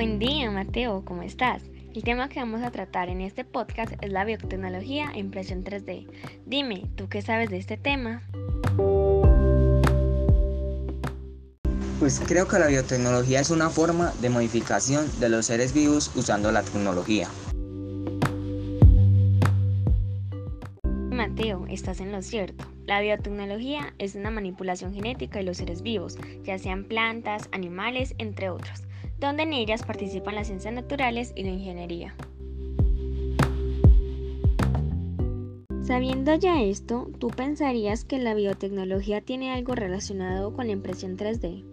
Buen día, Mateo, ¿cómo estás? El tema que vamos a tratar en este podcast es la biotecnología e impresión 3D. Dime, ¿tú qué sabes de este tema? Pues creo que la biotecnología es una forma de modificación de los seres vivos usando la tecnología. Mateo, estás en lo cierto. La biotecnología es una manipulación genética de los seres vivos, ya sean plantas, animales, entre otros, donde en ellas participan las ciencias naturales y la ingeniería. Sabiendo ya esto, ¿tú pensarías que la biotecnología tiene algo relacionado con la impresión 3D?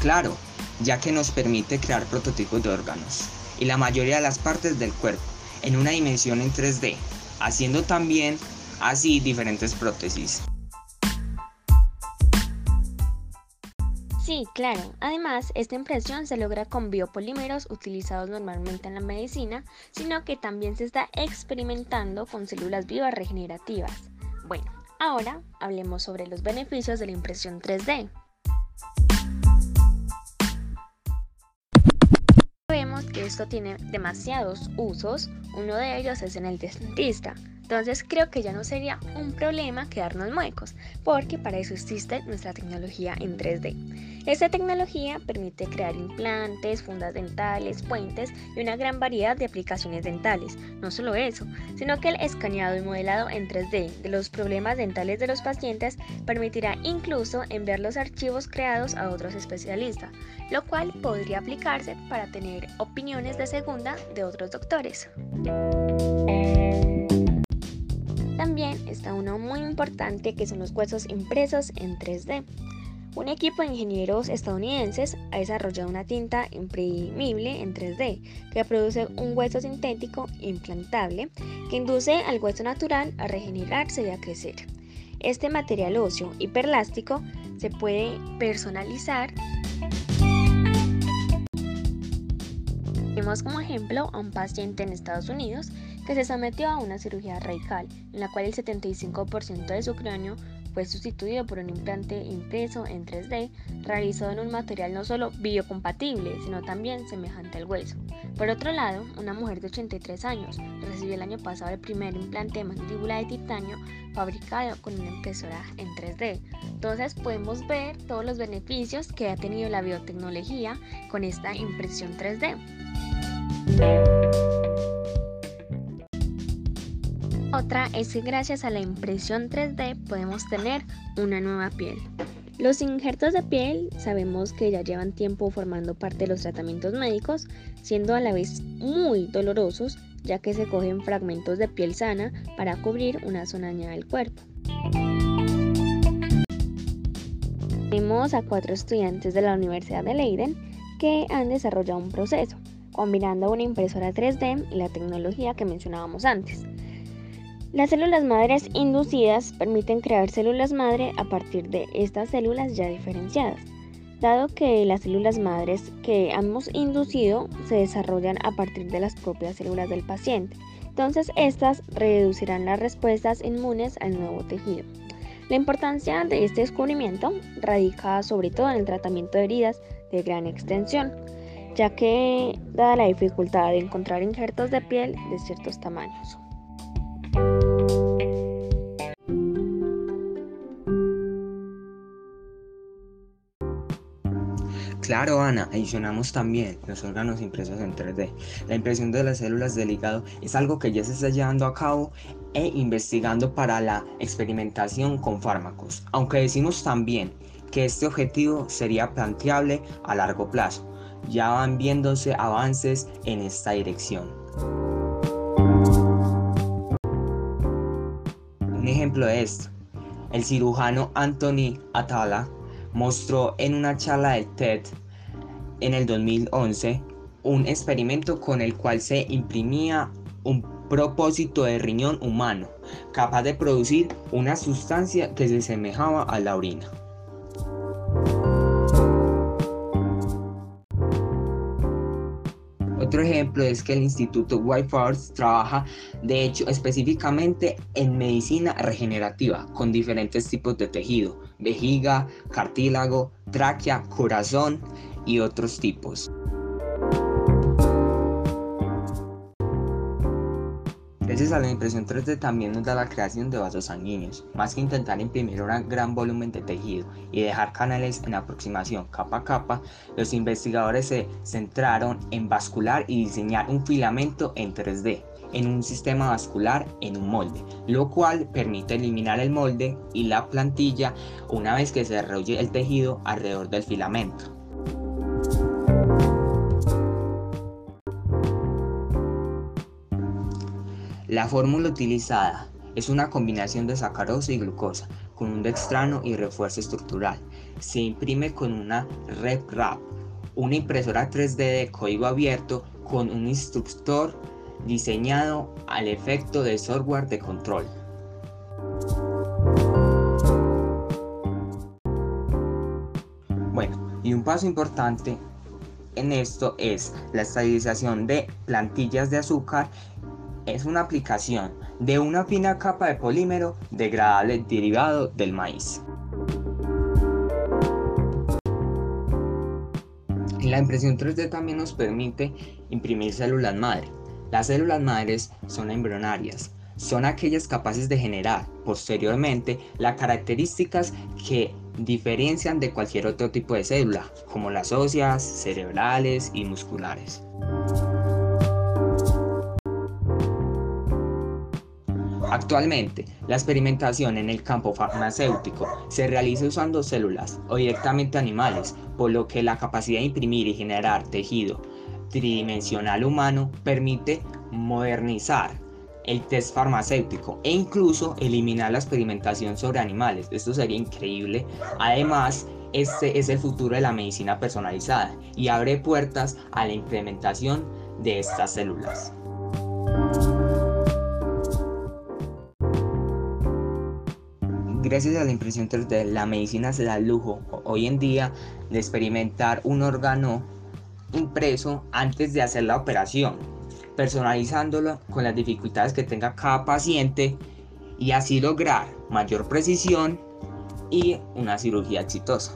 Claro, ya que nos permite crear prototipos de órganos y la mayoría de las partes del cuerpo en una dimensión en 3D, haciendo también así diferentes prótesis. Sí, claro. Además, esta impresión se logra con biopolímeros utilizados normalmente en la medicina, sino que también se está experimentando con células vivas regenerativas. Bueno, ahora hablemos sobre los beneficios de la impresión 3D. Vemos que esto tiene demasiados usos, uno de ellos es en el dentista. Entonces creo que ya no sería un problema quedarnos muecos, porque para eso existe nuestra tecnología en 3D. Esta tecnología permite crear implantes, fundas dentales, puentes y una gran variedad de aplicaciones dentales. No solo eso, sino que el escaneado y modelado en 3D de los problemas dentales de los pacientes permitirá incluso enviar los archivos creados a otros especialistas, lo cual podría aplicarse para tener opiniones de segunda de otros doctores. Importante que son los huesos impresos en 3D. Un equipo de ingenieros estadounidenses ha desarrollado una tinta imprimible en 3D que produce un hueso sintético implantable que induce al hueso natural a regenerarse y a crecer. Este material óseo hiperlástico se puede personalizar. Vemos como ejemplo a un paciente en Estados Unidos que se sometió a una cirugía radical, en la cual el 75% de su cráneo fue sustituido por un implante impreso en 3D realizado en un material no solo biocompatible, sino también semejante al hueso. Por otro lado, una mujer de 83 años recibió el año pasado el primer implante de mandíbula de titanio fabricado con una impresora en 3D. Entonces podemos ver todos los beneficios que ha tenido la biotecnología con esta impresión 3D. Otra es que gracias a la impresión 3D podemos tener una nueva piel. Los injertos de piel sabemos que ya llevan tiempo formando parte de los tratamientos médicos, siendo a la vez muy dolorosos ya que se cogen fragmentos de piel sana para cubrir una zona dañada del cuerpo. Tenemos a cuatro estudiantes de la Universidad de Leiden que han desarrollado un proceso, combinando una impresora 3D y la tecnología que mencionábamos antes. Las células madres inducidas permiten crear células madre a partir de estas células ya diferenciadas, dado que las células madres que hemos inducido se desarrollan a partir de las propias células del paciente. Entonces, estas reducirán las respuestas inmunes al nuevo tejido. La importancia de este descubrimiento radica sobre todo en el tratamiento de heridas de gran extensión, ya que dada la dificultad de encontrar injertos de piel de ciertos tamaños. Claro, Ana, adicionamos también los órganos impresos en 3D. La impresión de las células del hígado es algo que ya se está llevando a cabo e investigando para la experimentación con fármacos, aunque decimos también que este objetivo sería planteable a largo plazo. Ya van viéndose avances en esta dirección. Un ejemplo de esto, el cirujano Anthony Atala mostró en una charla del TED en el 2011 un experimento con el cual se imprimía un propósito de riñón humano, capaz de producir una sustancia que se semejaba a la orina. Otro ejemplo es que el Instituto White trabaja, de hecho, específicamente en medicina regenerativa con diferentes tipos de tejido, vejiga, cartílago, tráquea, corazón y otros tipos. Gracias a la impresión 3D también nos da la creación de vasos sanguíneos, más que intentar imprimir un gran volumen de tejido y dejar canales en aproximación capa a capa, los investigadores se centraron en vascular y diseñar un filamento en 3D en un sistema vascular en un molde, lo cual permite eliminar el molde y la plantilla una vez que se desarrolle el tejido alrededor del filamento. La fórmula utilizada es una combinación de sacarosa y glucosa con un dextrano y refuerzo estructural. Se imprime con una RepRap, una impresora 3D de código abierto con un instructor diseñado al efecto de software de control. Bueno, y un paso importante en esto es la estabilización de plantillas de azúcar es una aplicación de una fina capa de polímero degradable derivado del maíz. La impresión 3D también nos permite imprimir células madre. Las células madres son embrionarias, son aquellas capaces de generar posteriormente las características que diferencian de cualquier otro tipo de célula, como las óseas, cerebrales y musculares. Actualmente, la experimentación en el campo farmacéutico se realiza usando células o directamente animales, por lo que la capacidad de imprimir y generar tejido tridimensional humano permite modernizar el test farmacéutico e incluso eliminar la experimentación sobre animales. Esto sería increíble. Además, este es el futuro de la medicina personalizada y abre puertas a la implementación de estas células. Gracias a la impresión 3D, la medicina se da el lujo hoy en día de experimentar un órgano impreso antes de hacer la operación, personalizándolo con las dificultades que tenga cada paciente y así lograr mayor precisión y una cirugía exitosa.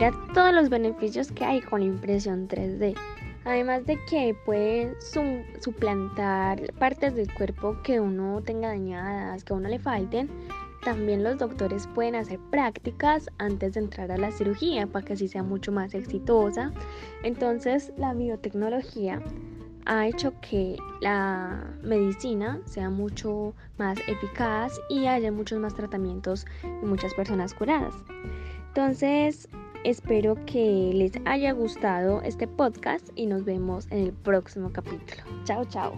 Mira todos los beneficios que hay con la impresión 3D. Además de que puede suplantar partes del cuerpo que uno tenga dañadas, que a uno le falten, también los doctores pueden hacer prácticas antes de entrar a la cirugía para que así sea mucho más exitosa. Entonces la biotecnología ha hecho que la medicina sea mucho más eficaz y haya muchos más tratamientos y muchas personas curadas. Entonces, Espero que les haya gustado este podcast y nos vemos en el próximo capítulo. Chao, chao.